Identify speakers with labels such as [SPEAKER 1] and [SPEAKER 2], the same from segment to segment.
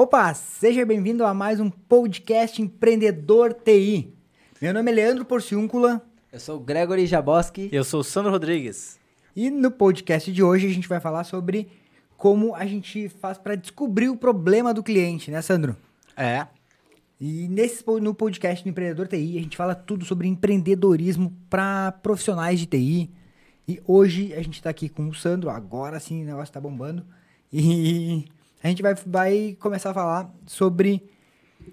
[SPEAKER 1] Opa, seja bem-vindo a mais um podcast Empreendedor TI. Meu nome é Leandro Porciúncula.
[SPEAKER 2] Eu sou o Gregory Jaboski.
[SPEAKER 3] E eu sou o Sandro Rodrigues.
[SPEAKER 1] E no podcast de hoje a gente vai falar sobre como a gente faz para descobrir o problema do cliente, né, Sandro?
[SPEAKER 3] É.
[SPEAKER 1] E nesse no podcast do Empreendedor TI a gente fala tudo sobre empreendedorismo para profissionais de TI. E hoje a gente está aqui com o Sandro, agora sim o negócio está bombando. E a gente vai, vai começar a falar sobre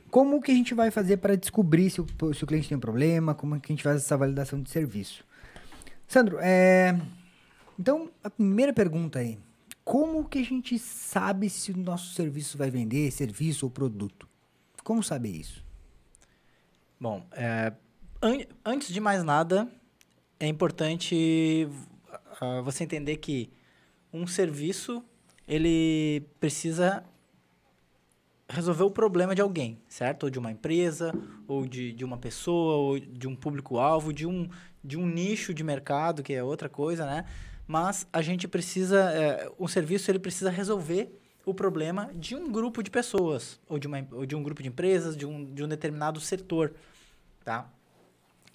[SPEAKER 1] como que a gente vai fazer para descobrir se o, se o cliente tem um problema, como que a gente faz essa validação de serviço. Sandro, é... então a primeira pergunta aí, como que a gente sabe se o nosso serviço vai vender, serviço ou produto? Como saber isso?
[SPEAKER 3] Bom, é, an antes de mais nada, é importante uh, você entender que um serviço ele precisa resolver o problema de alguém, certo? Ou de uma empresa, ou de, de uma pessoa, ou de um público-alvo, de um, de um nicho de mercado, que é outra coisa, né? Mas a gente precisa, é, o serviço ele precisa resolver o problema de um grupo de pessoas, ou de, uma, ou de um grupo de empresas, de um, de um determinado setor, tá?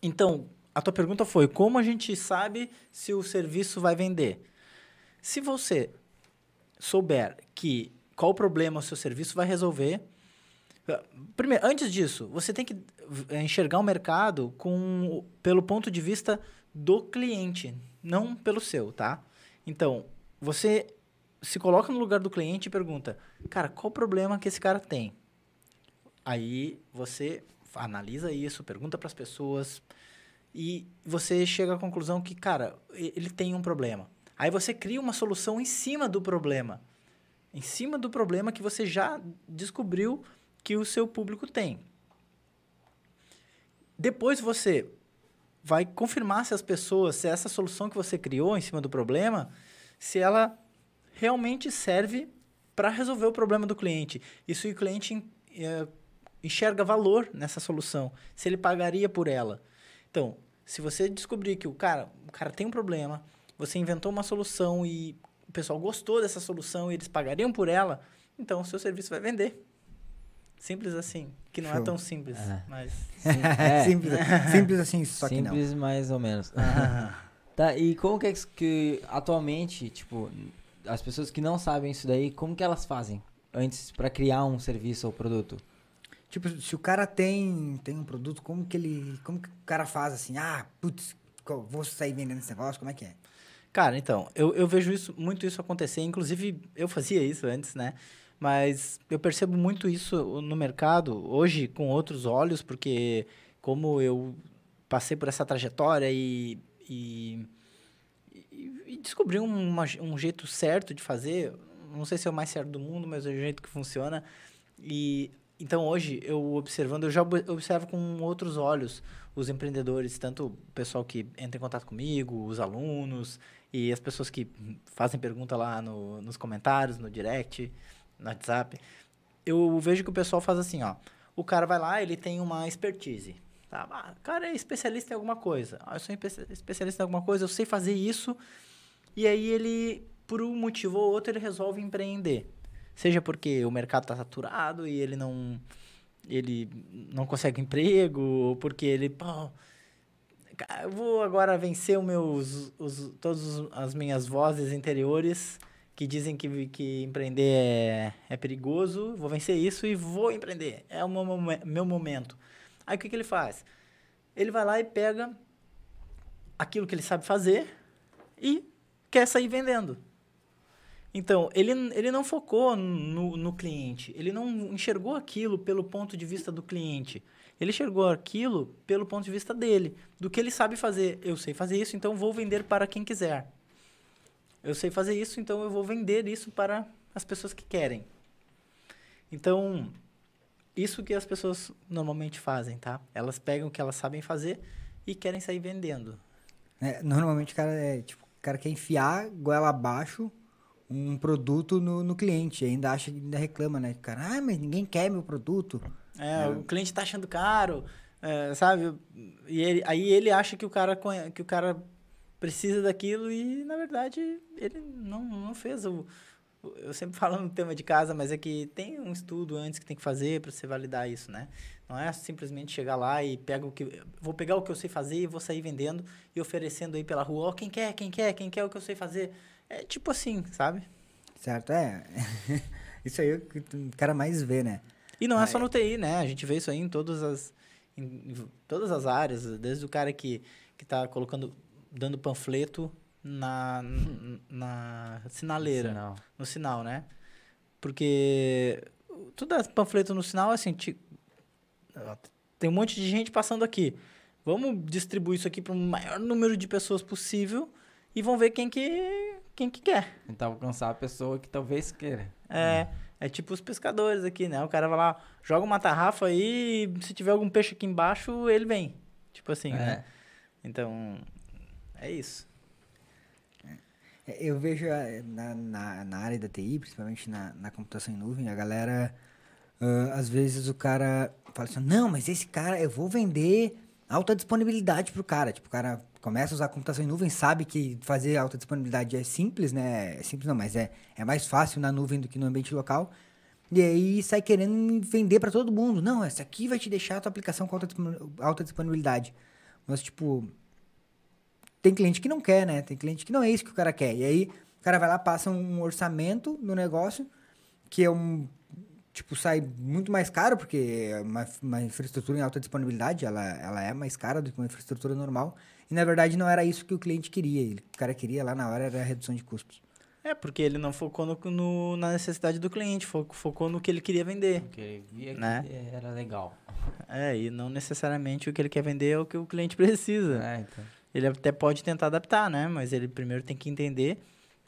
[SPEAKER 3] Então, a tua pergunta foi, como a gente sabe se o serviço vai vender? Se você souber que qual problema o seu serviço vai resolver. Primeiro, antes disso, você tem que enxergar o mercado com, pelo ponto de vista do cliente, não pelo seu, tá? Então, você se coloca no lugar do cliente e pergunta, cara, qual o problema que esse cara tem? Aí você analisa isso, pergunta para as pessoas e você chega à conclusão que, cara, ele tem um problema. Aí você cria uma solução em cima do problema. Em cima do problema que você já descobriu que o seu público tem. Depois você vai confirmar se as pessoas, se essa solução que você criou em cima do problema, se ela realmente serve para resolver o problema do cliente. E se o cliente é, enxerga valor nessa solução, se ele pagaria por ela. Então, se você descobrir que o cara, o cara tem um problema, você inventou uma solução e o pessoal gostou dessa solução e eles pagariam por ela, então o seu serviço vai vender. Simples assim. Que não é Show. é tão simples, é. mas...
[SPEAKER 1] É. simples, simples assim, só
[SPEAKER 2] simples
[SPEAKER 1] que não.
[SPEAKER 2] Simples mais ou menos. tá, e como que é que atualmente, tipo, as pessoas que não sabem isso daí, como que elas fazem antes para criar um serviço ou produto?
[SPEAKER 1] Tipo, se o cara tem, tem um produto, como que ele, como que o cara faz assim? Ah, putz, vou sair vendendo esse negócio, como é que é?
[SPEAKER 3] Cara, então, eu, eu vejo isso, muito isso acontecer. Inclusive, eu fazia isso antes, né? Mas eu percebo muito isso no mercado, hoje, com outros olhos, porque como eu passei por essa trajetória e, e, e descobri uma, um jeito certo de fazer, não sei se é o mais certo do mundo, mas é o jeito que funciona. E então hoje eu observando, eu já observo com outros olhos os empreendedores, tanto o pessoal que entra em contato comigo, os alunos, e as pessoas que fazem pergunta lá no, nos comentários, no direct, no WhatsApp, eu vejo que o pessoal faz assim, ó. O cara vai lá, ele tem uma expertise. Tá? Ah, o cara é especialista em alguma coisa. Ah, eu sou especialista em alguma coisa, eu sei fazer isso. E aí ele, por um motivo ou outro, ele resolve empreender. Seja porque o mercado está saturado e ele não ele não consegue emprego, ou porque ele, pô, vou agora vencer os os, todas as minhas vozes interiores que dizem que, que empreender é, é perigoso. Vou vencer isso e vou empreender. É o meu, meu momento. Aí o que, que ele faz? Ele vai lá e pega aquilo que ele sabe fazer e quer sair vendendo. Então, ele, ele não focou no, no cliente, ele não enxergou aquilo pelo ponto de vista do cliente. Ele enxergou aquilo pelo ponto de vista dele, do que ele sabe fazer. Eu sei fazer isso, então vou vender para quem quiser. Eu sei fazer isso, então eu vou vender isso para as pessoas que querem. Então, isso que as pessoas normalmente fazem, tá? Elas pegam o que elas sabem fazer e querem sair vendendo.
[SPEAKER 1] É, normalmente o cara, é, tipo, o cara quer enfiar goela abaixo um produto no, no cliente. Ainda acha, ainda reclama, né? Cara, ah, mas ninguém quer meu produto.
[SPEAKER 3] É, é. o cliente está achando caro, é, sabe? E ele, aí ele acha que o cara que o cara precisa daquilo e na verdade ele não, não fez o eu sempre falo no tema de casa, mas é que tem um estudo antes que tem que fazer para você validar isso, né? Não é simplesmente chegar lá e pega o que vou pegar o que eu sei fazer e vou sair vendendo e oferecendo aí pela rua, ó, oh, quem quer, quem quer, quem quer o que eu sei fazer. É tipo assim, sabe?
[SPEAKER 1] Certo, é. isso aí é o que o cara mais vê, né?
[SPEAKER 3] E não é só no TI, né? A gente vê isso aí em todas as em, em todas as áreas, desde o cara que que tá colocando dando panfleto na, na sinaleira, sinal. no sinal, né? Porque tudo é panfleto no sinal, assim, te, tem um monte de gente passando aqui. Vamos distribuir isso aqui para o maior número de pessoas possível e vão ver quem que, quem que quer.
[SPEAKER 2] Tentar alcançar a pessoa que talvez queira.
[SPEAKER 3] É, é tipo os pescadores aqui, né? O cara vai lá, joga uma tarrafa aí e se tiver algum peixe aqui embaixo, ele vem. Tipo assim, é. né? Então, é isso.
[SPEAKER 1] É, eu vejo eh, na, na, na, área da TI, principalmente na, na computação em nuvem, a galera, uh, às vezes o cara fala assim, não, mas esse cara, eu vou vender alta disponibilidade pro cara. Tipo, o cara começa a usar computação em nuvem, sabe que fazer alta disponibilidade é simples, né? É simples não, mas é, é mais fácil na nuvem do que no ambiente local. E aí sai querendo vender para todo mundo. Não, essa aqui vai te deixar a tua aplicação com alta, disponibilidade. Mas, tipo, tem cliente que não quer, né? Tem cliente que não é isso que o cara quer. E aí o cara vai lá, passa um orçamento no negócio, que é um. Tipo, sai muito mais caro, porque é uma, uma infraestrutura em alta disponibilidade, ela, ela é mais cara do que uma infraestrutura normal. E na verdade não era isso que o cliente queria. Ele, o cara queria lá na hora era a redução de custos.
[SPEAKER 3] É, porque ele não focou no, no, na necessidade do cliente, focou, focou no que ele queria vender.
[SPEAKER 2] Porque ele via né? que era legal.
[SPEAKER 3] É, e não necessariamente o que ele quer vender é o que o cliente precisa. É, então. Ele até pode tentar adaptar, né? Mas ele primeiro tem que entender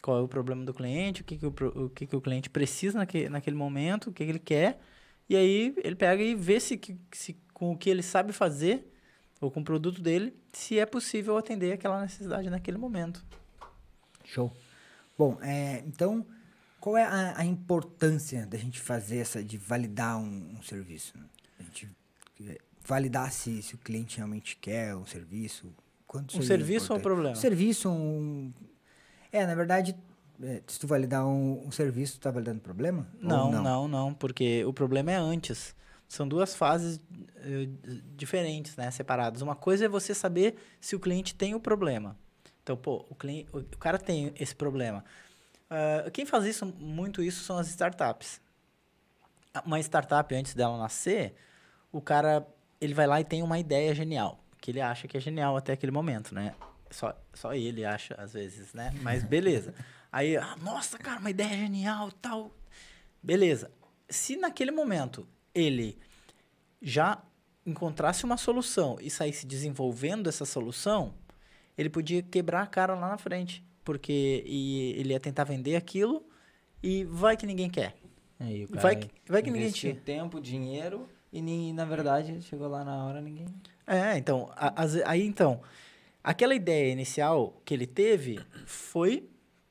[SPEAKER 3] qual é o problema do cliente, o que, que, o, o, que, que o cliente precisa naquele, naquele momento, o que, que ele quer. E aí ele pega e vê se, se com o que ele sabe fazer, ou com o produto dele, se é possível atender aquela necessidade naquele momento.
[SPEAKER 1] Show. Bom, é, então, qual é a, a, importância da gente fazer essa, de validar um, um serviço? A gente é, validar se, se o cliente realmente quer um serviço,
[SPEAKER 3] Quanto um serviço ou um problema? Um
[SPEAKER 1] serviço, um... É, na verdade, é, se tu validar um, um serviço, tu tá validando problema?
[SPEAKER 3] Não, não, não, não, porque o problema é antes. São duas fases uh, diferentes, né, separadas. Uma coisa é você saber se o cliente tem o problema. Então, pô, o, cliente, o, o cara tem esse problema. Uh, quem faz isso, muito isso, são as startups. Uma startup, antes dela nascer, o cara, ele vai lá e tem uma ideia genial que ele acha que é genial até aquele momento, né? Só, só ele acha, às vezes, né? Mas beleza. Aí, ah, nossa, cara, uma ideia genial, tal. Beleza. Se naquele momento ele já encontrasse uma solução e saísse desenvolvendo essa solução, ele podia quebrar a cara lá na frente. Porque ele ia tentar vender aquilo e vai que ninguém quer.
[SPEAKER 2] Aí, vai, que, vai que ninguém tinha. tempo, dinheiro e, na verdade, chegou lá na hora ninguém...
[SPEAKER 3] É, então, a, a, aí então, aquela ideia inicial que ele teve foi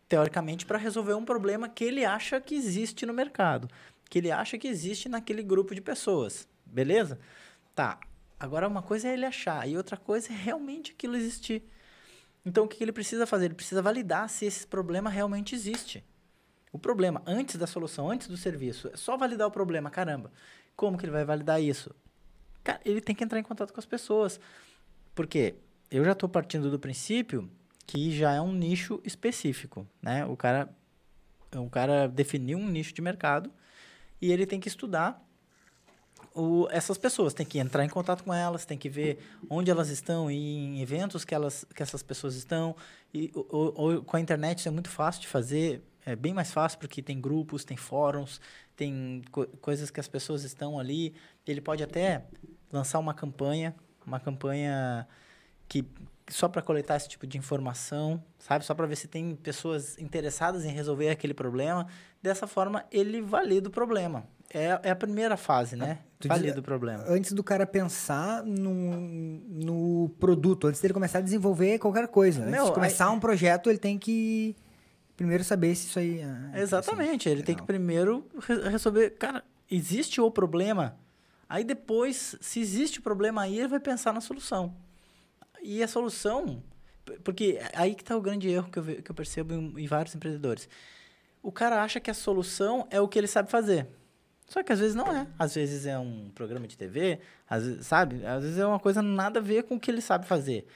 [SPEAKER 3] teoricamente para resolver um problema que ele acha que existe no mercado, que ele acha que existe naquele grupo de pessoas, beleza? Tá. Agora uma coisa é ele achar e outra coisa é realmente aquilo existir. Então o que ele precisa fazer? Ele precisa validar se esse problema realmente existe. O problema antes da solução, antes do serviço, é só validar o problema, caramba. Como que ele vai validar isso? Cara, ele tem que entrar em contato com as pessoas. Porque eu já estou partindo do princípio que já é um nicho específico, né? O cara, o cara definiu um nicho de mercado e ele tem que estudar o, essas pessoas, tem que entrar em contato com elas, tem que ver onde elas estão e em eventos que, elas, que essas pessoas estão. E com a internet isso é muito fácil de fazer, é bem mais fácil porque tem grupos, tem fóruns, tem co coisas que as pessoas estão ali. Ele pode até lançar uma campanha, uma campanha que só para coletar esse tipo de informação, sabe? Só para ver se tem pessoas interessadas em resolver aquele problema. Dessa forma, ele valida o problema. É, é a primeira fase, né? Tu valida diz, o problema.
[SPEAKER 1] Antes do cara pensar no, no produto, antes dele começar a desenvolver qualquer coisa. Meu, antes de começar aí... um projeto, ele tem que primeiro saber se isso aí.
[SPEAKER 3] Ah, Exatamente. Assim, ele tem que primeiro resolver. Cara, existe o problema. Aí depois, se existe o problema aí, ele vai pensar na solução. E a solução. Porque aí que está o grande erro que eu, que eu percebo em, em vários empreendedores. o cara acha que a solução é o que ele sabe fazer. Só que às vezes não é. Às vezes é um programa de TV, às vezes, sabe? Às vezes é uma coisa nada a ver com o que ele sabe fazer.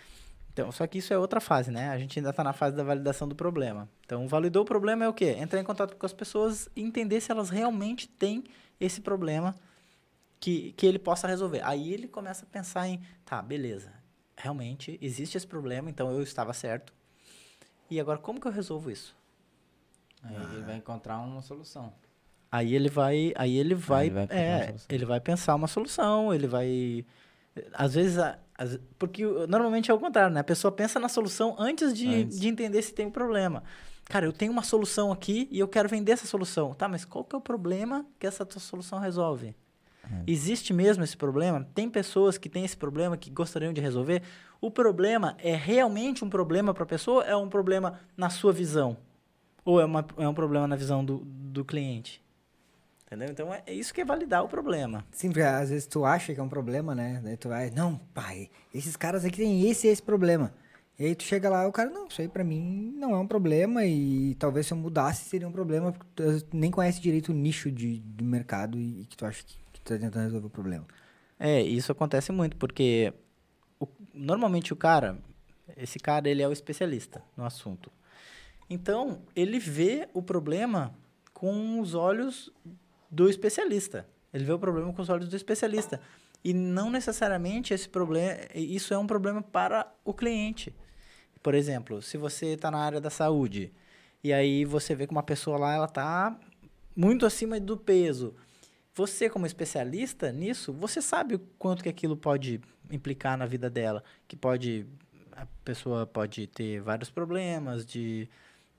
[SPEAKER 3] Então, só que isso é outra fase, né? A gente ainda está na fase da validação do problema. Então, validou o problema é o quê? Entrar em contato com as pessoas e entender se elas realmente têm esse problema que, que ele possa resolver. Aí ele começa a pensar em, tá, beleza, realmente existe esse problema, então eu estava certo. E agora, como que eu resolvo isso?
[SPEAKER 2] Aí ele vai encontrar uma solução.
[SPEAKER 3] Aí ele vai, aí ele vai,
[SPEAKER 2] ele vai
[SPEAKER 3] é, ele vai pensar uma solução, ele vai às vezes, a- às- porque normalmente é o contrário, né? A pessoa pensa na solução antes de,
[SPEAKER 2] Antes.
[SPEAKER 3] de entender se tem um problema. Cara, eu tenho uma solução aqui e eu quero vender essa solução. Tá, mas qual que é o problema que essa tua solução resolve?
[SPEAKER 2] É.
[SPEAKER 3] Existe mesmo esse problema? Tem pessoas que têm esse problema que gostariam de resolver? O problema é realmente um problema para a pessoa? É um problema na sua visão? Ou é, uma, é um problema na visão do, do cliente? Entendeu? Então é, é isso que é validar o problema.
[SPEAKER 1] Sim, porque às vezes tu acha que é um problema, né? Daí tu vai, não, pai, esses caras aqui têm esse e esse problema. E aí tu chega lá, o cara, não, isso aí pra mim não é um problema e talvez se eu mudasse seria um problema, porque tu nem conhece direito o nicho de, do mercado e, e que tu acha que, tá tentando resolver o problema.
[SPEAKER 3] É, isso acontece muito, porque o- normalmente o cara, esse cara, ele é o especialista no assunto. Então, ele vê o problema com os olhos do especialista. Ele vê o problema com os olhos do especialista. E não necessariamente esse problema, isso é um problema para o cliente. Por exemplo, se você está na área da saúde e aí você vê que uma pessoa lá ela está muito acima do peso. Você, como especialista nisso, você sabe o quanto que aquilo pode implicar na vida dela. Que pode. A pessoa pode ter vários problemas de,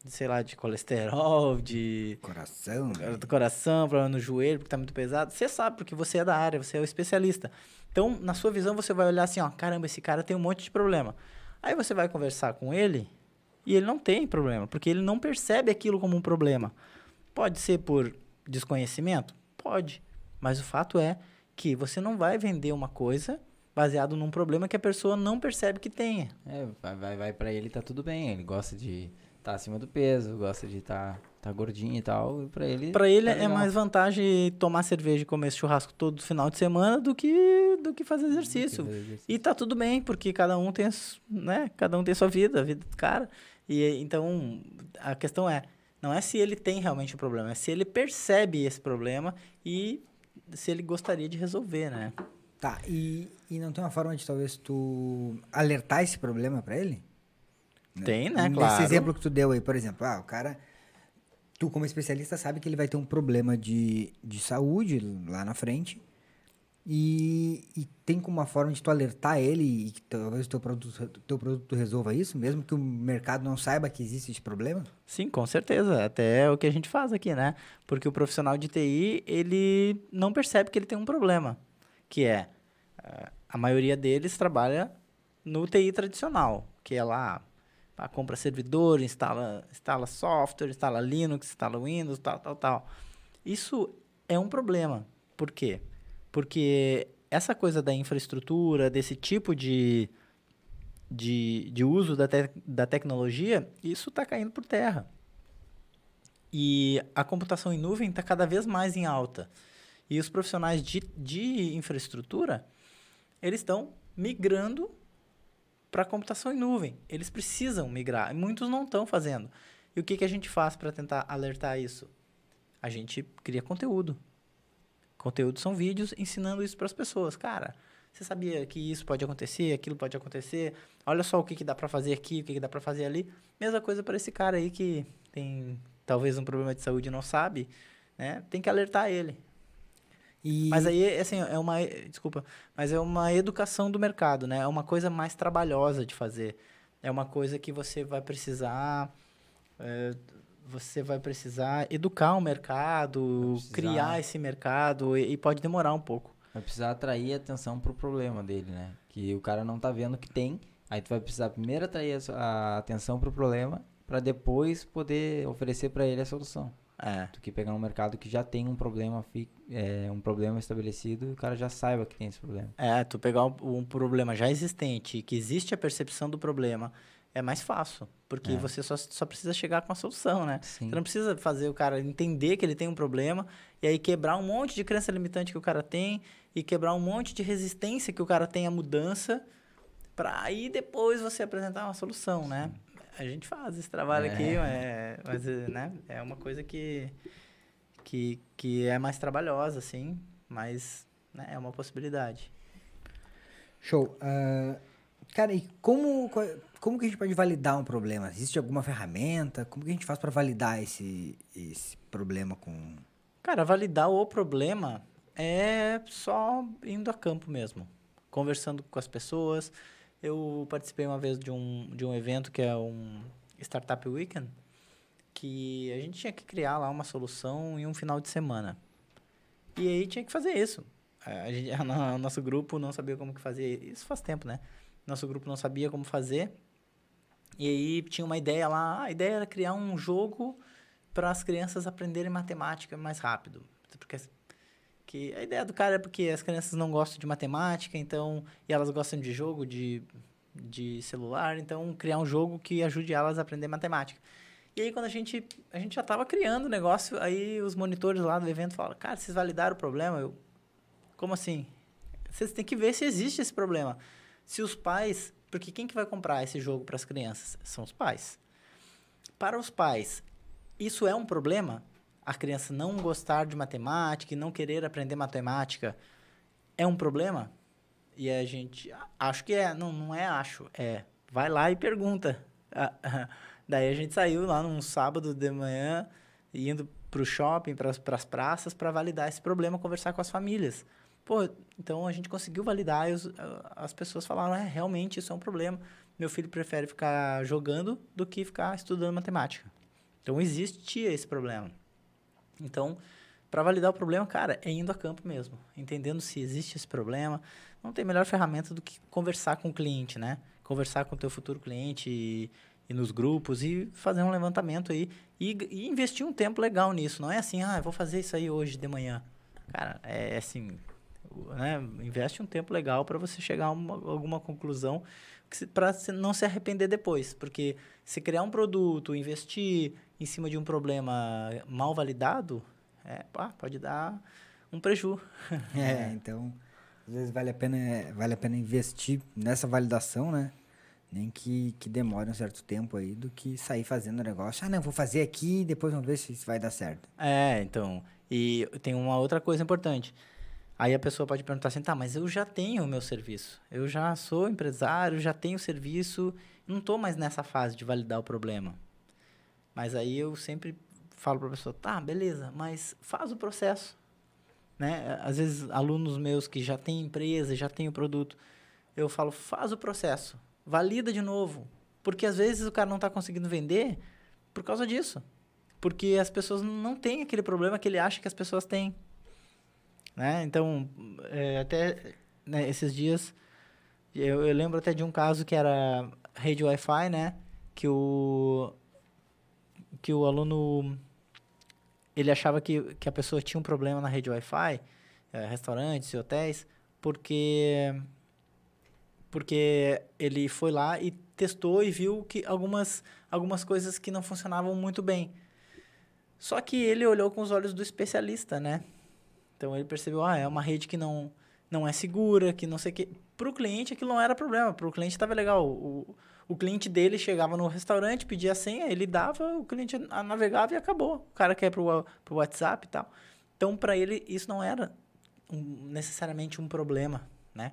[SPEAKER 3] de, sei lá, de colesterol, de
[SPEAKER 1] Coração.
[SPEAKER 3] do coração, problema no joelho, porque tá muito pesado. Você sabe, porque você é da área, você é o especialista. Então, na sua visão, você vai olhar assim, ó, caramba, esse cara tem um monte de problema. Aí você vai conversar com ele e ele não tem problema, porque ele não percebe aquilo como um problema. Pode ser por desconhecimento? Pode. Mas o fato é que você não vai vender uma coisa baseado num problema que a pessoa não percebe que tenha.
[SPEAKER 2] É, vai, vai, vai pra ele tá tudo bem. Ele gosta de estar acima do peso, gosta de estar tá gordinho e tal. E pra ele.
[SPEAKER 3] Pra ele
[SPEAKER 2] tá
[SPEAKER 3] é mais vantagem tomar cerveja e comer esse churrasco todo final de semana do que, do que fazer exercício.
[SPEAKER 2] fazer exercício.
[SPEAKER 3] E tá tudo bem, porque cada um tem, né? Cada um tem sua vida, a vida do cara. E então a questão é, não é se ele tem realmente o problema, é se ele percebe esse problema e se ele gostaria de resolver, né?
[SPEAKER 1] Tá, e, e não tem uma forma de talvez tu alertar esse problema pra ele?
[SPEAKER 3] Tem, né?
[SPEAKER 1] Nesse
[SPEAKER 3] Claro.
[SPEAKER 1] exemplo que tu deu aí, por exemplo, ah, o cara, tu como especialista sabe que ele vai ter um problema de, de saúde lá na frente e, e tem como uma forma de tu alertar ele e que talvez o teu produto, teu produto resolva isso, mesmo que o mercado não saiba que existe esse problema?
[SPEAKER 3] Sim, com certeza. Até é o que a gente faz aqui, né? Porque o profissional de TI, ele não percebe que ele tem um problema. Que é, eh, a maioria deles trabalha no TI tradicional, que é lá, compra servidor, instala, instala software, instala Linux, instala Windows, tal, tal, tal. Isso é um problema. Por quê? Porque essa coisa da infraestrutura, desse tipo de, de, de uso da, te- da tecnologia, isso está caindo por terra. E a computação em nuvem está cada vez mais em alta. E os profissionais de, de infraestrutura, eles estão migrando para a computação em nuvem. Eles precisam migrar. Muitos não estão fazendo. E o que, que a gente faz para tentar alertar isso? A gente cria conteúdo. Conteúdo são vídeos ensinando isso para as pessoas. Cara, você sabia que isso pode acontecer, aquilo pode acontecer? Olha só o que, que dá para fazer aqui, o que, que dá para fazer ali. Mesma coisa para esse cara aí que tem talvez um problema de saúde e não sabe, né? Tem que alertar ele.
[SPEAKER 1] E,
[SPEAKER 3] Mas aí, assim, é uma... Desculpa. Mas é uma educação do mercado, né? É uma coisa mais trabalhosa de fazer. É uma coisa que você vai precisar... é, você vai precisar educar o mercado,
[SPEAKER 2] precisar-
[SPEAKER 3] criar esse mercado e, e pode demorar um pouco.
[SPEAKER 2] Vai precisar atrair atenção pro problema dele, né? Que o cara não tá vendo que tem. Aí tu vai precisar primeiro atrair a, atenção pro problema pra depois poder oferecer pra ele a solução.
[SPEAKER 3] É.
[SPEAKER 2] Do que pegar um mercado que já tem um problema é, um problema estabelecido e o cara já saiba que tem esse problema.
[SPEAKER 3] É, tu pegar um, um problema já existente, que existe a percepção do problema, é mais fácil. Porque
[SPEAKER 2] É.
[SPEAKER 3] você só, só precisa chegar com a solução, né?
[SPEAKER 2] Sim.
[SPEAKER 3] Você não precisa fazer o cara entender que ele tem um problema e aí quebrar um monte de crença limitante que o cara tem e quebrar um monte de resistência que o cara tem à mudança para aí depois você apresentar uma solução, né? A gente faz esse trabalho
[SPEAKER 2] É.
[SPEAKER 3] aqui, é, mas é, né, é uma coisa que, que, que é mais trabalhosa, assim, mas né, é uma possibilidade.
[SPEAKER 1] Show. Ah, cara, e como, como que a gente pode validar um problema? Existe alguma ferramenta? Como que a gente faz para validar esse, esse problema com...
[SPEAKER 3] Cara, validar o problema é só indo a campo mesmo, conversando com as pessoas. Eu participei uma vez de um, de um evento que é um Startup Weekend, que a gente tinha que criar lá uma solução em um final de semana. E aí tinha que fazer isso. A gente, o nosso grupo não sabia como que fazer. Isso faz tempo, né? Nosso grupo não sabia como fazer. E aí tinha uma ideia lá. A ideia era criar um jogo para as crianças aprenderem matemática mais rápido. Porque que a ideia do cara é porque as crianças não gostam de matemática, então e elas gostam de jogo de, de celular, então criar um jogo que ajude elas a aprender matemática. E aí quando a gente a gente já estava criando o negócio, aí os monitores lá do evento falaram: "Cara, vocês validaram o problema?" Eu Como assim? Vocês têm que ver se existe esse problema. Se os pais, porque quem que vai comprar esse jogo para as crianças? São os pais. Para os pais, isso é um problema? A criança não gostar de matemática e não querer aprender matemática é um problema? E a gente, acho que é, não, não é acho, é, vai lá e pergunta. Daí a gente saiu lá num sábado de manhã, indo para o shopping, para as praças, para validar esse problema, conversar com as famílias. Pô, então a gente conseguiu validar e os- as pessoas falaram, é, realmente isso é um problema. Meu filho prefere ficar jogando do que ficar estudando matemática. Então existia esse problema. Então, para validar o problema, cara, é indo a campo mesmo, entendendo se existe esse problema. Não tem melhor ferramenta do que conversar com o cliente, né? Conversar com o teu futuro cliente e, e nos grupos e fazer um levantamento aí e, e investir um tempo legal nisso. Não é assim, ah, vou fazer isso aí hoje de manhã. Cara, é assim, o- né? Investe um tempo legal para você chegar a uma, alguma conclusão para não se arrepender depois, porque se criar um produto, investir em cima de um problema mal validado, é, pá, pode dar um preju.
[SPEAKER 1] É, então, às vezes vale a pena, vale a pena investir nessa validação, né? Nem que, que demore um certo tempo aí do que sair fazendo o negócio. Ah, não, vou fazer aqui e depois vamos ver se isso vai dar certo.
[SPEAKER 3] É, então. E tem uma outra coisa importante. Aí a pessoa pode perguntar assim, tá, mas eu já tenho o meu serviço. Eu já sou empresário, já tenho serviço, não estou mais nessa fase de validar o problema. Mas aí eu sempre falo para a pessoa, tá, beleza, mas faz o processo. Né? Às vezes, alunos meus que já têm empresa, já têm o produto, eu falo, faz o processo, valida de novo. Porque às vezes o cara não está conseguindo vender por causa disso. Porque as pessoas não têm aquele problema que ele acha que as pessoas têm. Né? Então, é, até né, esses dias, eu, eu lembro até de um caso que era rede Wi-Fi, né? Que o, que o aluno, ele achava que, que a pessoa tinha um problema na rede Wi-Fi, é, restaurantes e hotéis, porque, porque ele foi lá e testou e viu que algumas, algumas coisas que não funcionavam muito bem. Só que ele olhou com os olhos do especialista, né? Então ele percebeu, ah, é uma rede que não, não é segura, que não sei o quê. Para o cliente aquilo não era problema, para o cliente estava legal. O, o cliente dele chegava no restaurante, pedia a senha, ele dava, o cliente navegava e acabou. O cara quer para o WhatsApp e tal. Então para ele isso não era um- necessariamente um problema, né?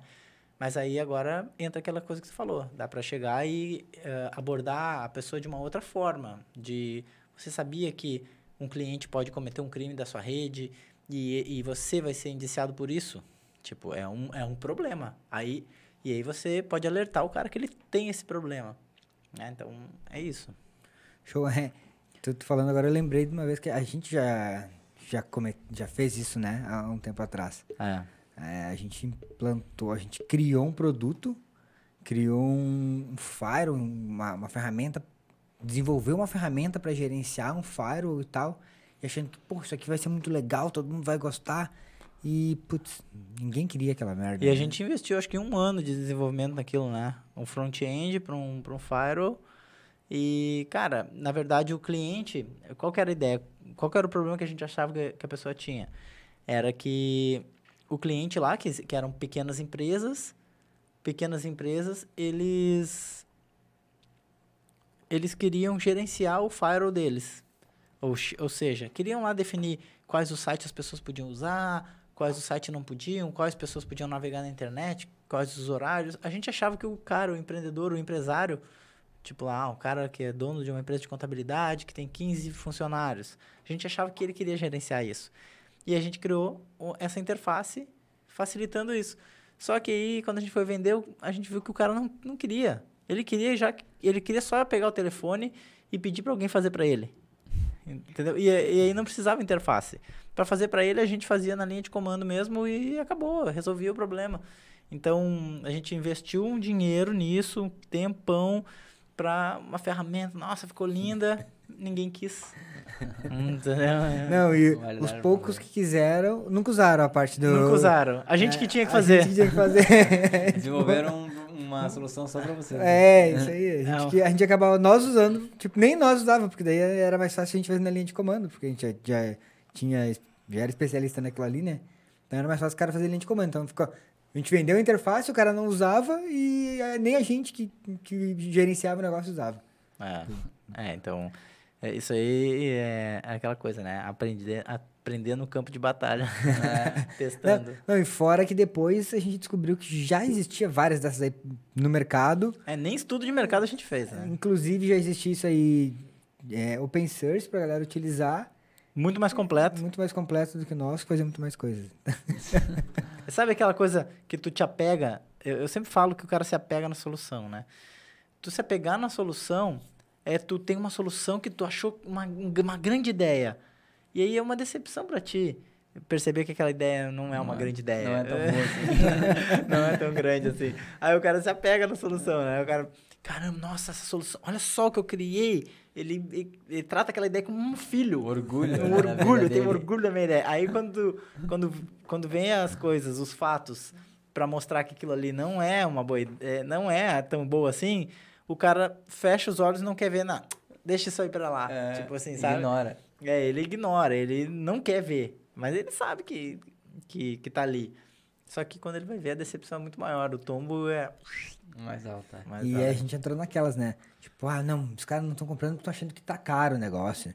[SPEAKER 3] Mas aí agora entra aquela coisa que você falou, dá para chegar e eh, abordar a pessoa de uma outra forma, de você sabia que um cliente pode cometer um crime da sua rede e, e você vai ser indiciado por isso? Tipo, é um, é um problema. Aí, e aí você pode alertar o cara que ele tem esse problema. né? Então, é isso.
[SPEAKER 1] Show, é. Tô falando agora, eu lembrei de uma vez que a gente já, já, come, já fez isso, né? Há um tempo atrás.
[SPEAKER 3] É.
[SPEAKER 1] É, a gente implantou, a gente criou um produto, criou um, um firewall, uma, uma ferramenta, desenvolveu uma ferramenta para gerenciar um firewall e tal, e achando que, pô, isso aqui vai ser muito legal, todo mundo vai gostar. E, putz, ninguém queria aquela merda.
[SPEAKER 3] E a
[SPEAKER 1] né?
[SPEAKER 3] gente investiu, acho que um ano de desenvolvimento naquilo, né? Um front-end para um, pra um firewall. E, cara, na verdade, o cliente, qual que era a ideia? Qual que era o problema que a gente achava que, que a pessoa tinha? Era que o cliente lá, que, que eram pequenas empresas, pequenas empresas, eles eles queriam gerenciar o firewall deles. Ou, ou seja, queriam lá definir quais os sites as pessoas podiam usar, quais os sites não podiam, quais pessoas podiam navegar na internet, quais os horários. A gente achava que o cara, o empreendedor, o empresário, tipo lá, o cara que é dono de uma empresa de contabilidade, que tem 15 funcionários, a gente achava que ele queria gerenciar isso. E a gente criou essa interface facilitando isso. Só que aí, quando a gente foi vender, a gente viu que o cara não, não queria. Ele queria já ele queria só pegar o telefone e pedir para alguém fazer para ele. Entendeu? E, e, aí não precisava interface. Para fazer para ele, a gente fazia na linha de comando mesmo e acabou, resolvia o problema. Então, a gente investiu um dinheiro nisso, um tempão, para uma ferramenta. Nossa, ficou linda, ninguém quis.
[SPEAKER 1] Não, e os poucos que quiseram, nunca usaram a parte do.
[SPEAKER 3] Nunca usaram. A gente é, que tinha que fazer.
[SPEAKER 1] A gente que tinha que fazer.
[SPEAKER 2] Desenvolveram uma solução só pra você.
[SPEAKER 1] Né? É, isso aí. A gente, a gente acabava nós usando, tipo, nem nós usava, porque daí era mais fácil a gente fazer na linha de comando, porque a gente já, já tinha, já era especialista naquilo ali, né? Então era mais fácil o cara fazer linha de comando. Então ficou. A gente vendeu a interface, o cara não usava e é, nem a gente que, que gerenciava o negócio usava.
[SPEAKER 3] É, é então. É, isso aí é aquela coisa, né? Aprender, aprender no campo de batalha. É, testando.
[SPEAKER 1] Não, não, e fora que depois a gente descobriu que já existia várias dessas aí no mercado.
[SPEAKER 3] É, nem estudo de mercado a gente fez, né?
[SPEAKER 1] Inclusive já existia isso aí é, open source pra galera utilizar.
[SPEAKER 3] Muito mais completo.
[SPEAKER 1] Muito mais completo do que nós, que fazia muito mais coisas.
[SPEAKER 3] Sabe aquela coisa que tu te apega? Eu, eu sempre falo que o cara se apega na solução, né? Tu se apegar na solução é tu tem uma solução que tu achou uma, uma grande ideia. E aí é uma decepção para ti perceber que aquela ideia não é uma não, é. grande ideia.
[SPEAKER 2] Não é tão boa assim.
[SPEAKER 3] não é tão grande assim. Aí o cara se apega na solução, né? O cara, caramba, nossa, essa solução, olha só o que eu criei. Ele, ele, ele trata aquela ideia como um filho.
[SPEAKER 2] Orgulho.
[SPEAKER 3] Um orgulho, tem um orgulho da minha ideia. Aí quando, quando, quando vem as coisas, os fatos, para mostrar que aquilo ali não é uma boa ideia, não é tão boa assim, o cara fecha os olhos e não quer ver nada. Deixa isso aí pra lá. É, tipo assim, sabe?
[SPEAKER 2] Ignora.
[SPEAKER 3] É, ele ignora, ele não quer ver. Mas ele sabe que, que, que tá ali. Só que quando ele vai ver, a decepção é muito maior. O tombo é.
[SPEAKER 2] Mais alto. É.
[SPEAKER 1] Mais e alto. a gente entrou naquelas, né? Tipo, ah, não, os caras não estão comprando porque estão achando que tá caro o negócio.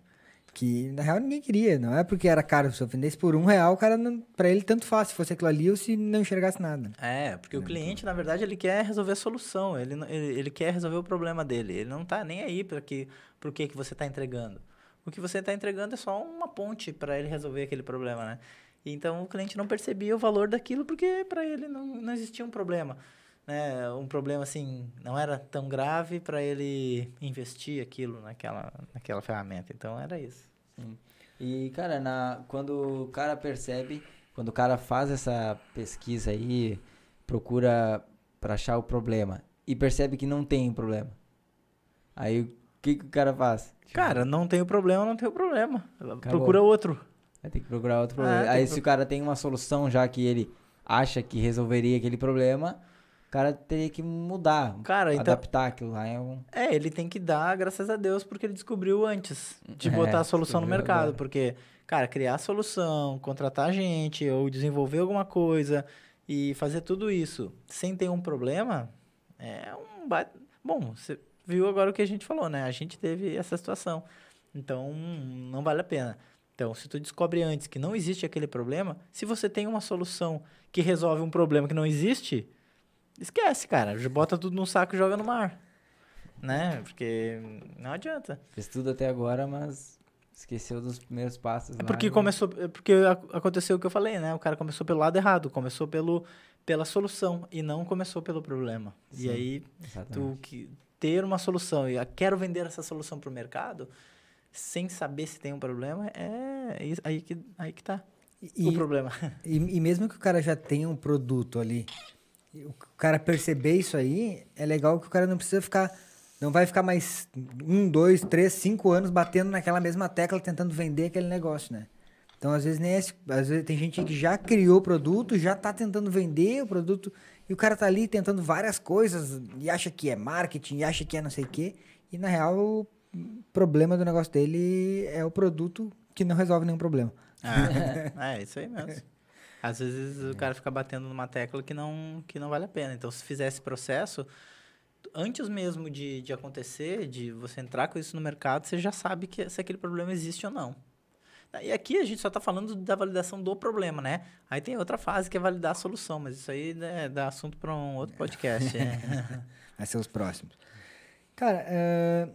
[SPEAKER 1] Que na real ninguém queria, não é porque era caro. Se eu vendesse por um real, o cara, não, pra ele tanto faz se fosse aquilo ali ou se não enxergasse nada.
[SPEAKER 3] É, porque o cliente, na verdade, ele quer resolver a solução, ele, ele, ele quer resolver o problema dele. Ele não tá nem aí para que, pro que, que você tá entregando. O que você está entregando é só uma ponte para ele resolver aquele problema, né? Então o cliente não percebia o valor daquilo porque para ele não, não existia um problema. Né? Um problema assim, não era tão grave para ele investir aquilo naquela, naquela ferramenta. Então era isso.
[SPEAKER 2] Sim. E, cara, na, quando o cara percebe, quando o cara faz essa pesquisa aí, procura para achar o problema e percebe que não tem problema, aí que, que o cara faz?
[SPEAKER 3] Tipo, cara, não tem o problema, não tem o problema. Acabou. Procura outro.
[SPEAKER 2] Vai ter que procurar outro problema. É, aí se pro... o cara tem uma solução já que ele acha que resolveria aquele problema, o cara teria que mudar,
[SPEAKER 3] cara,
[SPEAKER 2] então adaptar então, aquilo lá. É, um...
[SPEAKER 3] é, ele tem que dar graças a Deus porque ele descobriu antes de é, botar a solução no mercado. Agora. Porque, cara, criar a solução, contratar gente ou desenvolver alguma coisa e fazer tudo isso sem ter um problema é um. Bom, você viu agora o que a gente falou, né? A gente teve essa situação. Então, não vale a pena. Então, se tu descobre antes que não existe aquele problema, se você tem uma solução que resolve um problema que não existe Esquece, cara. Bota tudo num saco e joga no mar. Né? Porque não adianta.
[SPEAKER 2] Fez tudo até agora, mas esqueceu dos primeiros passos.
[SPEAKER 3] É porque lá, começou. É porque aconteceu o que eu falei, né? O cara começou pelo lado errado, começou pelo, pela solução e não começou pelo problema. Sim, e aí, exatamente. tu que, ter uma solução e quero vender essa solução para o mercado sem saber se tem um problema, é aí que, aí que tá e, o problema.
[SPEAKER 1] E, e mesmo que o cara já tenha um produto ali o cara perceber isso aí, é legal que o cara não precisa ficar. Não vai ficar mais um, dois, três, cinco anos batendo naquela mesma tecla tentando vender aquele negócio, né? Então, às vezes, nem é, às vezes tem gente que já criou o produto, já está tentando vender o produto, e o cara tá ali tentando várias coisas, e acha que é marketing, e acha que é não sei o quê, E na real, o problema do negócio dele é o produto que não resolve nenhum problema.
[SPEAKER 3] Ah, é, isso aí mesmo. Às vezes o cara fica batendo numa tecla que não, que não vale a pena. Então, se fizer esse processo, antes mesmo de, de acontecer, de você entrar com isso no mercado, você já sabe que, se aquele problema existe ou não. E aqui a gente só está falando da validação do problema, né? Aí tem outra fase que é validar a solução, mas isso aí né, dá assunto para um outro podcast. é.
[SPEAKER 1] Vai ser os próximos. Cara, eh,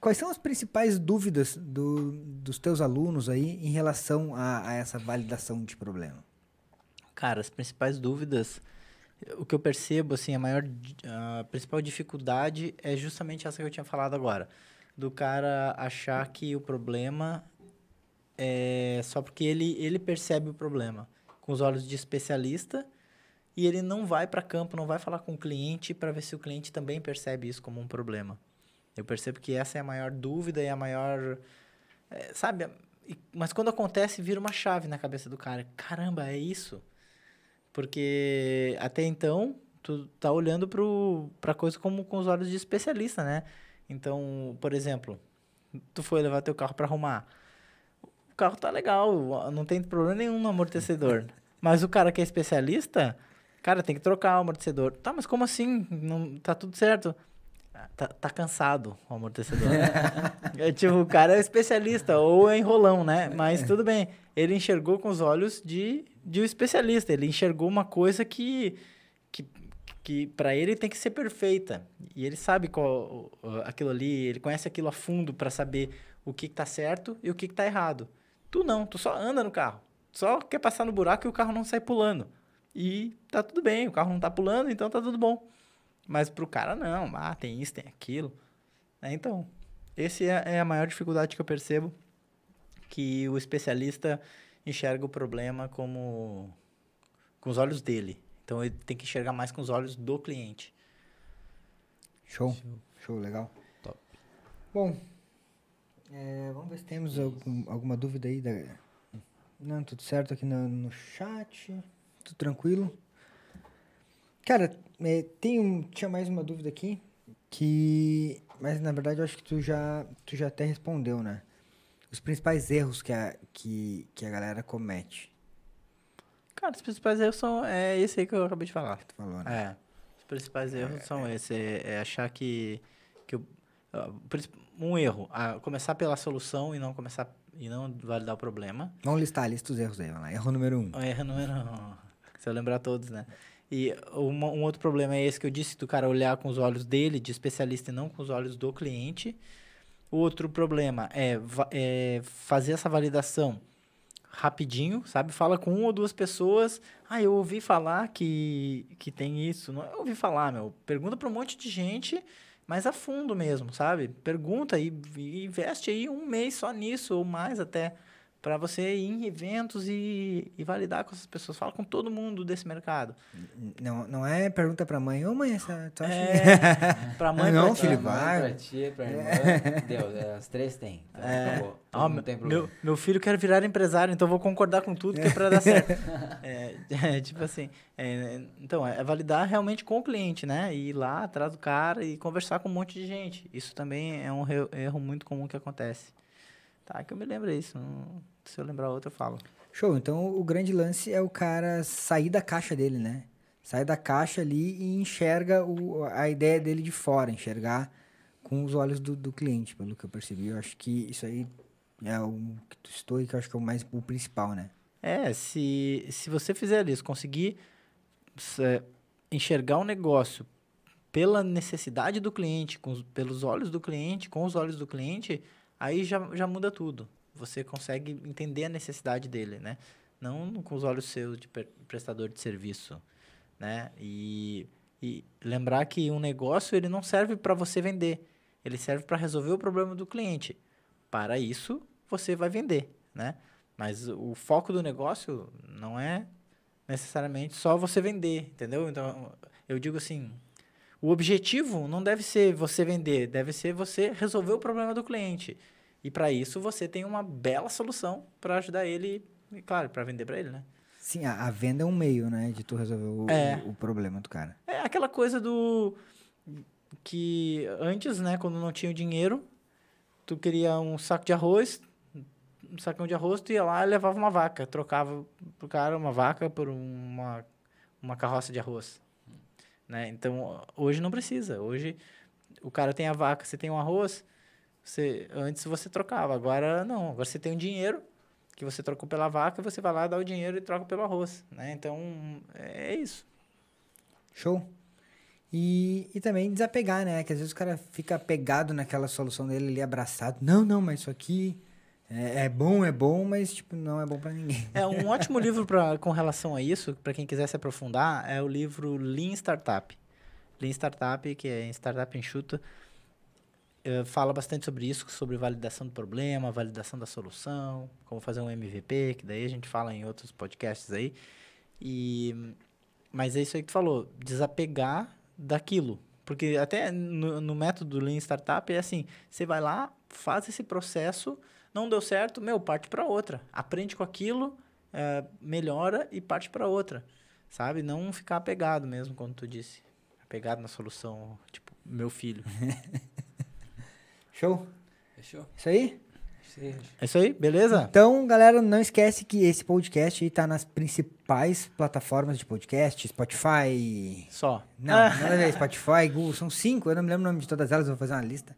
[SPEAKER 1] quais são as principais dúvidas do, dos teus alunos aí em relação a, a essa validação de problema?
[SPEAKER 3] Cara, as principais dúvidas, o que eu percebo, assim, a maior, a principal dificuldade é justamente essa que eu tinha falado agora. Do cara achar que o problema é só porque ele, ele percebe o problema com os olhos de especialista e ele não vai para campo, não vai falar com o cliente para ver se o cliente também percebe isso como um problema. Eu percebo que essa é a maior dúvida e a maior. É, sabe? Mas quando acontece, vira uma chave na cabeça do cara. Caramba, é isso? Porque até então, tu tá olhando para coisa como com os olhos de especialista, né? Então, por exemplo, tu foi levar teu carro para arrumar. O carro tá legal, não tem problema nenhum no amortecedor. Mas o cara que é especialista, cara, tem que trocar o amortecedor. Tá, mas como assim? Não tá tudo certo. Tá, tá cansado o amortecedor. é, tipo, o cara é especialista ou é enrolão, né? Mas tudo bem. Ele enxergou com os olhos de, de um especialista. Ele enxergou uma coisa que, que, que para ele tem que ser perfeita. E ele sabe qual aquilo ali, ele conhece aquilo a fundo para saber o que, que tá certo e o que, que tá errado. Tu não, tu só anda no carro. Só quer passar no buraco e o carro não sai pulando. E tá tudo bem, o carro não tá pulando, então tá tudo bom. Mas pro cara, não. Ah, tem isso, tem aquilo. É, então, esse é, é a maior dificuldade que eu percebo. Que o especialista enxerga o problema como... Com os olhos dele. Então, ele tem que enxergar mais com os olhos do cliente.
[SPEAKER 1] Show. Show, Show legal.
[SPEAKER 2] Top.
[SPEAKER 1] Bom, é, vamos ver se temos algum, alguma dúvida aí. Da... Não, tudo certo aqui no, no chat. Tudo tranquilo. Cara, é, tem um, tinha mais uma dúvida aqui, que... Mas, na verdade, eu acho que tu já, tu já até respondeu, né? Os principais erros que a, que, que a galera comete.
[SPEAKER 3] Cara, os principais erros são... É esse aí que eu acabei de falar.
[SPEAKER 1] Que tu falou,
[SPEAKER 3] né? É. Os principais erros é, são é. esse. É, é, achar que... que eu, um erro. começar pela solução e não começar... E não validar o problema.
[SPEAKER 1] Vamos listar, lista os erros aí. Vamos lá. Erro número um.
[SPEAKER 3] Erro número um. Se eu lembrar todos, né? E uma, um outro problema é esse que eu disse, do cara olhar com os olhos dele, de especialista, e não com os olhos do cliente. O outro problema é, é fazer essa validação rapidinho, sabe? Fala com uma ou duas pessoas. Ah, eu ouvi falar que, que tem isso. Não, eu ouvi falar, meu. Pergunta para um monte de gente, mas a fundo mesmo, sabe? Pergunta e, e investe aí um mês só nisso, ou mais até para você ir em eventos e, e, validar com essas pessoas. Fala com todo mundo desse mercado.
[SPEAKER 1] Não, não é pergunta para mãe, ô mãe, essa, tu acha
[SPEAKER 3] é, para mãe,
[SPEAKER 1] não,
[SPEAKER 3] pra
[SPEAKER 1] filho, vai.
[SPEAKER 2] Para tia, para irmã, Deus, é, as três tem. Então,
[SPEAKER 3] é. Ah, não tem problema. Meu, meu filho quer virar empresário, então vou concordar com tudo que é para dar certo. é, é, tipo assim, é, então, é validar realmente com o cliente, né? Ir lá atrás do cara e conversar com um monte de gente. Isso também é um erro muito comum que acontece. Tá, que eu me lembro isso. Se eu lembrar outra, eu falo.
[SPEAKER 1] Show. Então, o grande lance é o cara sair da caixa dele, né? Sair da caixa ali e enxerga o, a ideia dele de fora, enxergar com os olhos do, do cliente, pelo que eu percebi. Eu acho que isso aí é o que tu estou e que eu acho que é o mais o principal, né?
[SPEAKER 3] É, se, se você fizer isso, conseguir se, enxergar o um negócio pela necessidade do cliente, com, pelos olhos do cliente, com os olhos do cliente, aí já, já muda tudo. Você consegue entender a necessidade dele, né? Não com os olhos seus de prestador de serviço, né? E, e lembrar que um negócio ele não serve para você vender, ele serve para resolver o problema do cliente. Para isso, você vai vender, né? Mas o foco do negócio não é necessariamente só você vender, entendeu? Então, eu digo assim, o objetivo não deve ser você vender, deve ser você resolver o problema do cliente. E para isso você tem uma bela solução para ajudar ele, e claro, para vender para ele, né?
[SPEAKER 1] Sim, a, a, venda é um meio, né, de tu resolver o, é. o, o, problema do cara.
[SPEAKER 3] É aquela coisa do que antes, né, quando não tinha o dinheiro, tu queria um saco de arroz, um sacão de arroz, tu ia lá e levava uma vaca, trocava pro cara uma vaca por uma, uma carroça de arroz. Né? Então, hoje não precisa. Hoje o cara tem a vaca, você tem um arroz, você, antes você trocava, agora não. Agora você tem um dinheiro que você trocou pela vaca, você vai lá, dá o dinheiro e troca pelo arroz. Né? Então, é isso.
[SPEAKER 1] Show. E, e também desapegar, né? Que às vezes o cara fica pegado naquela solução dele ali, abraçado. Não, não, mas isso aqui é, é bom, é bom, mas tipo, não é bom para ninguém.
[SPEAKER 3] É um ótimo livro pra, com relação a isso, para quem quiser se aprofundar, é o livro Lean Startup. Lean Startup, que é Startup Enxuta, uh, fala bastante sobre isso, sobre validação do problema, validação da solução, como fazer um MVP, que daí a gente fala em outros podcasts aí. E, mas é isso aí que tu falou, desapegar daquilo. Porque até no, no método Lean Startup é assim, você vai lá, faz esse processo, não deu certo, meu, parte para outra. Aprende com aquilo, é, melhora e parte para outra. Sabe? Não ficar apegado mesmo, como tu disse. Apegado na solução, tipo, meu filho.
[SPEAKER 1] Show?
[SPEAKER 2] Fechou?
[SPEAKER 1] Isso aí?
[SPEAKER 3] É isso aí, beleza?
[SPEAKER 1] Então, galera, não esquece que esse podcast aí tá nas principais plataformas de podcast, Spotify.
[SPEAKER 3] Só.
[SPEAKER 1] Não, não é Spotify, Google, são cinco, eu não me lembro o nome de todas elas, vou fazer uma lista.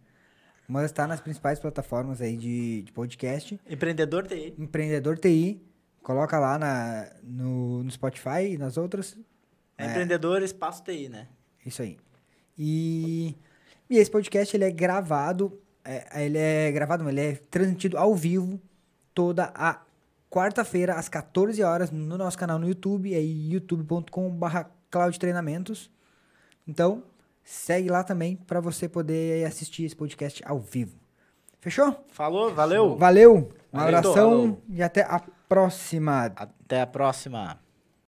[SPEAKER 1] Mas tá nas principais plataformas aí de, de podcast.
[SPEAKER 3] Empreendedor TI.
[SPEAKER 1] Empreendedor TI. Coloca lá na, no, no Spotify e nas outras.
[SPEAKER 3] É, Empreendedor Espaço TI, né?
[SPEAKER 1] Isso aí. E, e esse podcast ele é gravado, é, ele é gravado, não, ele é transmitido ao vivo toda a quarta-feira às 14 horas no nosso canal no YouTube, é youtube.com/barra Cloud Treinamentos. Então, segue lá também para você poder assistir esse podcast ao vivo. Fechou?
[SPEAKER 3] Falou, valeu.
[SPEAKER 1] Valeu, um abração e até a próxima.
[SPEAKER 3] Até a próxima.